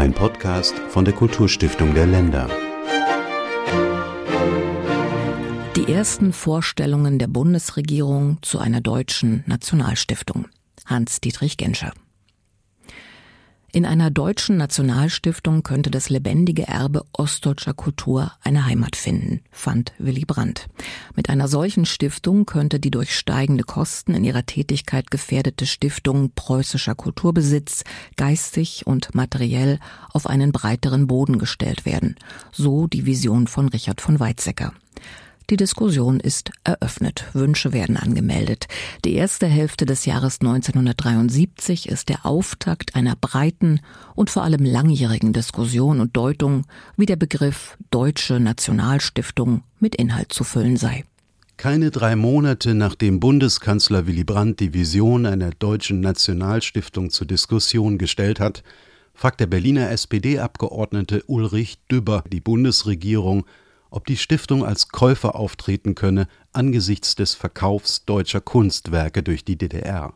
Ein Podcast von der Kulturstiftung der Länder. Die ersten Vorstellungen der Bundesregierung zu einer deutschen Nationalstiftung. Hans-Dietrich Genscher. In einer deutschen Nationalstiftung könnte das lebendige Erbe ostdeutscher Kultur eine Heimat finden, fand Willy Brandt. Mit einer solchen Stiftung könnte die durch steigende Kosten in ihrer Tätigkeit gefährdete Stiftung preußischer Kulturbesitz geistig und materiell auf einen breiteren Boden gestellt werden. So die Vision von Richard von Weizsäcker. Die Diskussion ist eröffnet. Wünsche werden angemeldet. Die erste Hälfte des Jahres 1973 ist der Auftakt einer breiten und vor allem langjährigen Diskussion und Deutung, wie der Begriff Deutsche Nationalstiftung mit Inhalt zu füllen sei. Keine drei Monate nachdem Bundeskanzler Willy Brandt die Vision einer deutschen Nationalstiftung zur Diskussion gestellt hat, fragt der Berliner SPD-Abgeordnete Ulrich Dübber die Bundesregierung, ob die Stiftung als Käufer auftreten könne angesichts des Verkaufs deutscher Kunstwerke durch die DDR.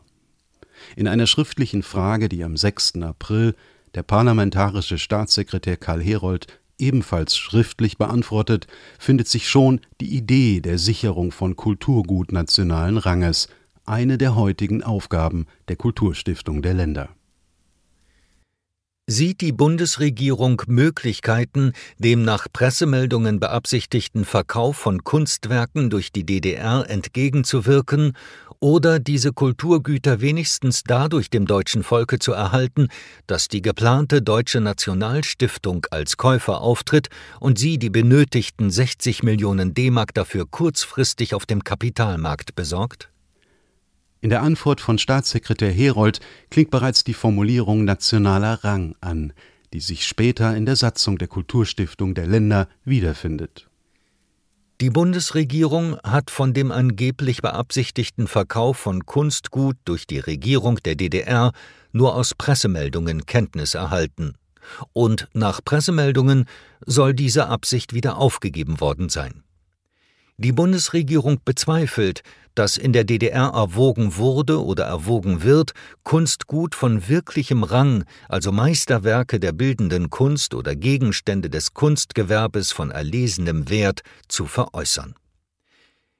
In einer schriftlichen Frage, die am 6. April der parlamentarische Staatssekretär Karl Herold ebenfalls schriftlich beantwortet, findet sich schon die Idee der Sicherung von Kulturgut nationalen Ranges, eine der heutigen Aufgaben der Kulturstiftung der Länder Sieht die Bundesregierung Möglichkeiten, dem nach Pressemeldungen beabsichtigten Verkauf von Kunstwerken durch die DDR entgegenzuwirken oder diese Kulturgüter wenigstens dadurch dem deutschen Volke zu erhalten, dass die geplante Deutsche Nationalstiftung als Käufer auftritt und sie die benötigten 60 Millionen D-Mark dafür kurzfristig auf dem Kapitalmarkt besorgt? In der Antwort von Staatssekretär Herold klingt bereits die Formulierung nationaler Rang an, die sich später in der Satzung der Kulturstiftung der Länder wiederfindet. Die Bundesregierung hat von dem angeblich beabsichtigten Verkauf von Kunstgut durch die Regierung der DDR nur aus Pressemeldungen Kenntnis erhalten. Und nach Pressemeldungen soll diese Absicht wieder aufgegeben worden sein. Die Bundesregierung bezweifelt, dass in der DDR erwogen wurde oder erwogen wird, Kunstgut von wirklichem Rang, also Meisterwerke der bildenden Kunst oder Gegenstände des Kunstgewerbes von erlesenem Wert, zu veräußern.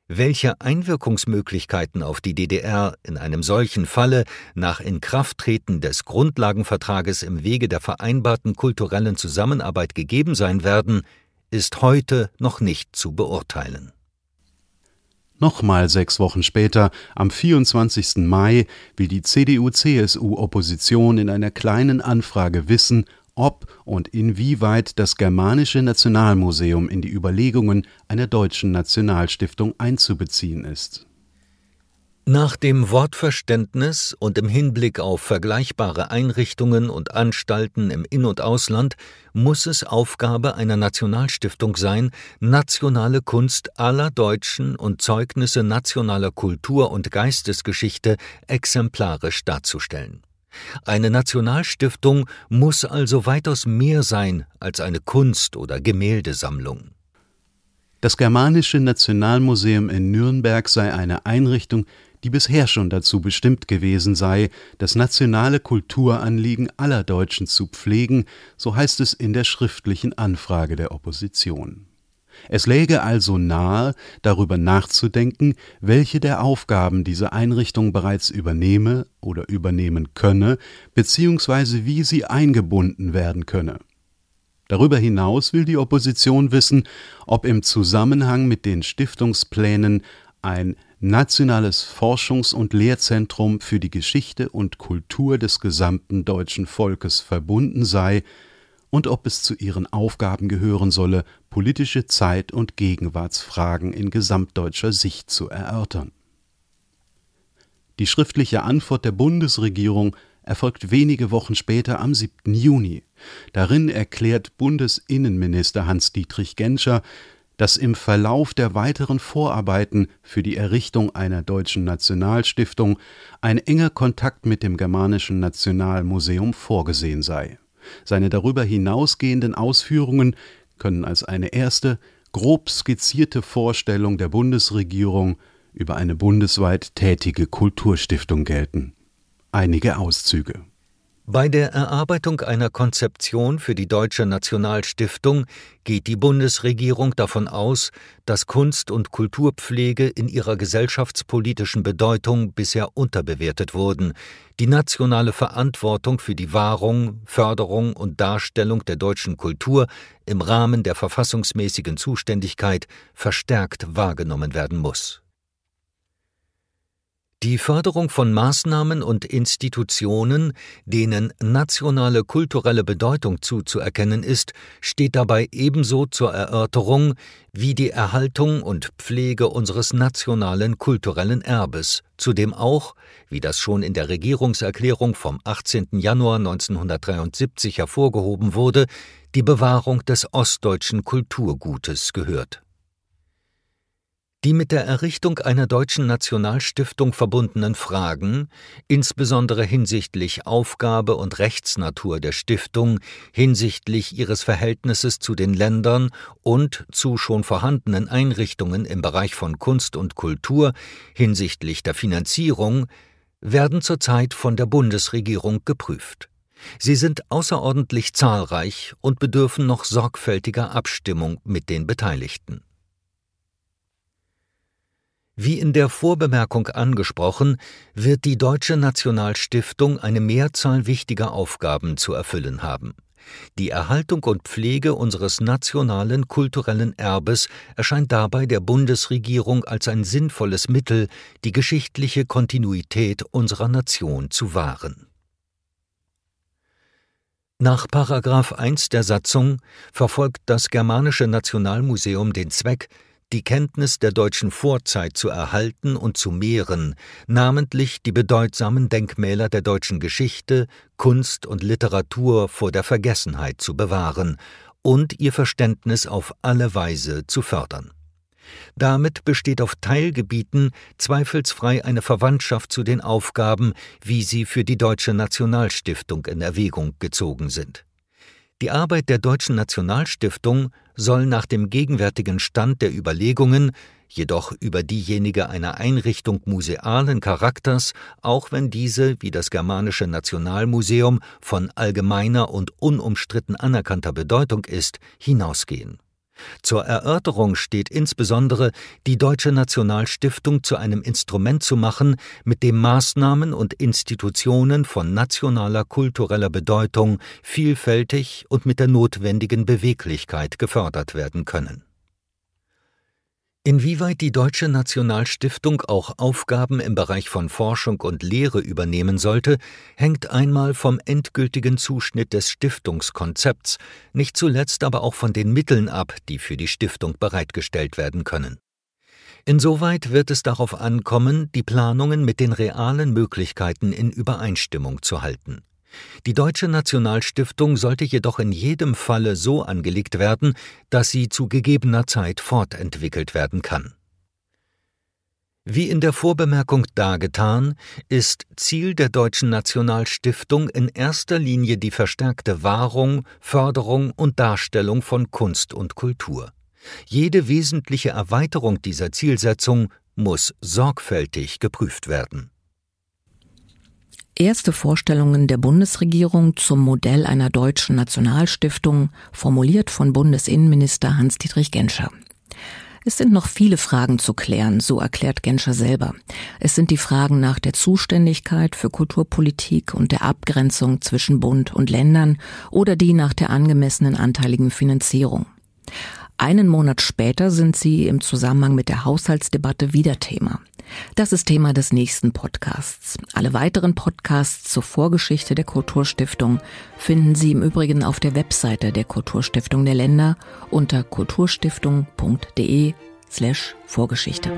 Welche Einwirkungsmöglichkeiten auf die DDR in einem solchen Falle nach Inkrafttreten des Grundlagenvertrages im Wege der vereinbarten kulturellen Zusammenarbeit gegeben sein werden, ist heute noch nicht zu beurteilen. Nochmal sechs Wochen später, am 24. Mai, will die CDU-CSU-Opposition in einer kleinen Anfrage wissen, ob und inwieweit das Germanische Nationalmuseum in die Überlegungen einer deutschen Nationalstiftung einzubeziehen ist nach dem Wortverständnis und im Hinblick auf vergleichbare Einrichtungen und Anstalten im In- und Ausland muss es Aufgabe einer Nationalstiftung sein, nationale Kunst aller Deutschen und Zeugnisse nationaler Kultur und Geistesgeschichte exemplarisch darzustellen. Eine Nationalstiftung muss also weitaus mehr sein als eine Kunst- oder Gemäldesammlung. Das Germanische Nationalmuseum in Nürnberg sei eine Einrichtung, die bisher schon dazu bestimmt gewesen sei, das nationale Kulturanliegen aller Deutschen zu pflegen, so heißt es in der schriftlichen Anfrage der Opposition. Es läge also nahe, darüber nachzudenken, welche der Aufgaben diese Einrichtung bereits übernehme oder übernehmen könne, beziehungsweise wie sie eingebunden werden könne. Darüber hinaus will die Opposition wissen, ob im Zusammenhang mit den Stiftungsplänen ein nationales Forschungs- und Lehrzentrum für die Geschichte und Kultur des gesamten deutschen Volkes verbunden sei und ob es zu ihren Aufgaben gehören solle, politische Zeit- und Gegenwartsfragen in gesamtdeutscher Sicht zu erörtern. Die schriftliche Antwort der Bundesregierung erfolgt wenige Wochen später am 7. Juni. Darin erklärt Bundesinnenminister Hans-Dietrich Genscher, dass im Verlauf der weiteren Vorarbeiten für die Errichtung einer deutschen Nationalstiftung ein enger Kontakt mit dem Germanischen Nationalmuseum vorgesehen sei. Seine darüber hinausgehenden Ausführungen können als eine erste, grob skizzierte Vorstellung der Bundesregierung über eine bundesweit tätige Kulturstiftung gelten. Einige Auszüge Bei der Erarbeitung einer Konzeption für die Deutsche Nationalstiftung geht die Bundesregierung davon aus, dass Kunst- und Kulturpflege in ihrer gesellschaftspolitischen Bedeutung bisher unterbewertet wurden, die nationale Verantwortung für die Wahrung, Förderung und Darstellung der deutschen Kultur im Rahmen der verfassungsmäßigen Zuständigkeit verstärkt wahrgenommen werden muss die Förderung von Maßnahmen und Institutionen, denen nationale kulturelle Bedeutung zuzuerkennen ist, steht dabei ebenso zur Erörterung wie die Erhaltung und Pflege unseres nationalen kulturellen Erbes, zu dem auch, wie das schon in der Regierungserklärung vom 18. Januar 1973 hervorgehoben wurde, die Bewahrung des ostdeutschen Kulturgutes gehört die mit der Errichtung einer deutschen Nationalstiftung verbundenen Fragen, insbesondere hinsichtlich Aufgabe und Rechtsnatur der Stiftung, hinsichtlich ihres Verhältnisses zu den Ländern und zu schon vorhandenen Einrichtungen im Bereich von Kunst und Kultur, hinsichtlich der Finanzierung, werden zurzeit von der Bundesregierung geprüft. Sie sind außerordentlich zahlreich und bedürfen noch sorgfältiger Abstimmung mit den Beteiligten. Wie in der Vorbemerkung angesprochen, wird die Deutsche Nationalstiftung eine Mehrzahl wichtiger Aufgaben zu erfüllen haben. Die Erhaltung und Pflege unseres nationalen kulturellen Erbes erscheint dabei der Bundesregierung als ein sinnvolles Mittel, die geschichtliche Kontinuität unserer Nation zu wahren. Nach Paragraph 1 der Satzung verfolgt das Germanische Nationalmuseum den Zweck, die Kenntnis der deutschen Vorzeit zu erhalten und zu mehren, namentlich die bedeutsamen Denkmäler der deutschen Geschichte, Kunst und Literatur vor der Vergessenheit zu bewahren und ihr Verständnis auf alle Weise zu fördern. Damit besteht auf Teilgebieten zweifelsfrei eine Verwandtschaft zu den Aufgaben, wie sie für die Deutsche Nationalstiftung in Erwägung gezogen sind. Die Arbeit der Deutschen Nationalstiftung soll nach dem gegenwärtigen Stand der Überlegungen, jedoch über diejenige einer Einrichtung musealen Charakters, auch wenn diese, wie das Germanische Nationalmuseum, von allgemeiner und unumstritten anerkannter Bedeutung ist, hinausgehen zur Erörterung steht insbesondere, die Deutsche Nationalstiftung zu einem Instrument zu machen, mit dem Maßnahmen und Institutionen von nationaler kultureller Bedeutung vielfältig und mit der notwendigen Beweglichkeit gefördert werden können Inwieweit die Deutsche Nationalstiftung auch Aufgaben im Bereich von Forschung und Lehre übernehmen sollte, hängt einmal vom endgültigen Zuschnitt des Stiftungskonzepts, nicht zuletzt aber auch von den Mitteln ab, die für die Stiftung bereitgestellt werden können. Insoweit wird es darauf ankommen, die Planungen mit den realen Möglichkeiten in Übereinstimmung zu halten die Deutsche Nationalstiftung sollte jedoch in jedem Falle so angelegt werden, dass sie zu gegebener Zeit fortentwickelt werden kann. Wie in der Vorbemerkung dargetan, ist Ziel der Deutschen Nationalstiftung in erster Linie die verstärkte Wahrung, Förderung und Darstellung von Kunst und Kultur. Jede wesentliche Erweiterung dieser Zielsetzung muss sorgfältig geprüft werden Erste Vorstellungen der Bundesregierung zum Modell einer deutschen Nationalstiftung, formuliert von Bundesinnenminister Hans-Dietrich Genscher. Es sind noch viele Fragen zu klären, so erklärt Genscher selber. Es sind die Fragen nach der Zuständigkeit für Kulturpolitik und der Abgrenzung zwischen Bund und Ländern oder die nach der angemessenen anteiligen Finanzierung. Einen Monat später sind sie im Zusammenhang mit der Haushaltsdebatte wieder Thema. Das ist Thema des nächsten Podcasts. Alle weiteren Podcasts zur Vorgeschichte der Kulturstiftung finden Sie im Übrigen auf der Webseite der Kulturstiftung der Länder unter kulturstiftung.de slash Vorgeschichte.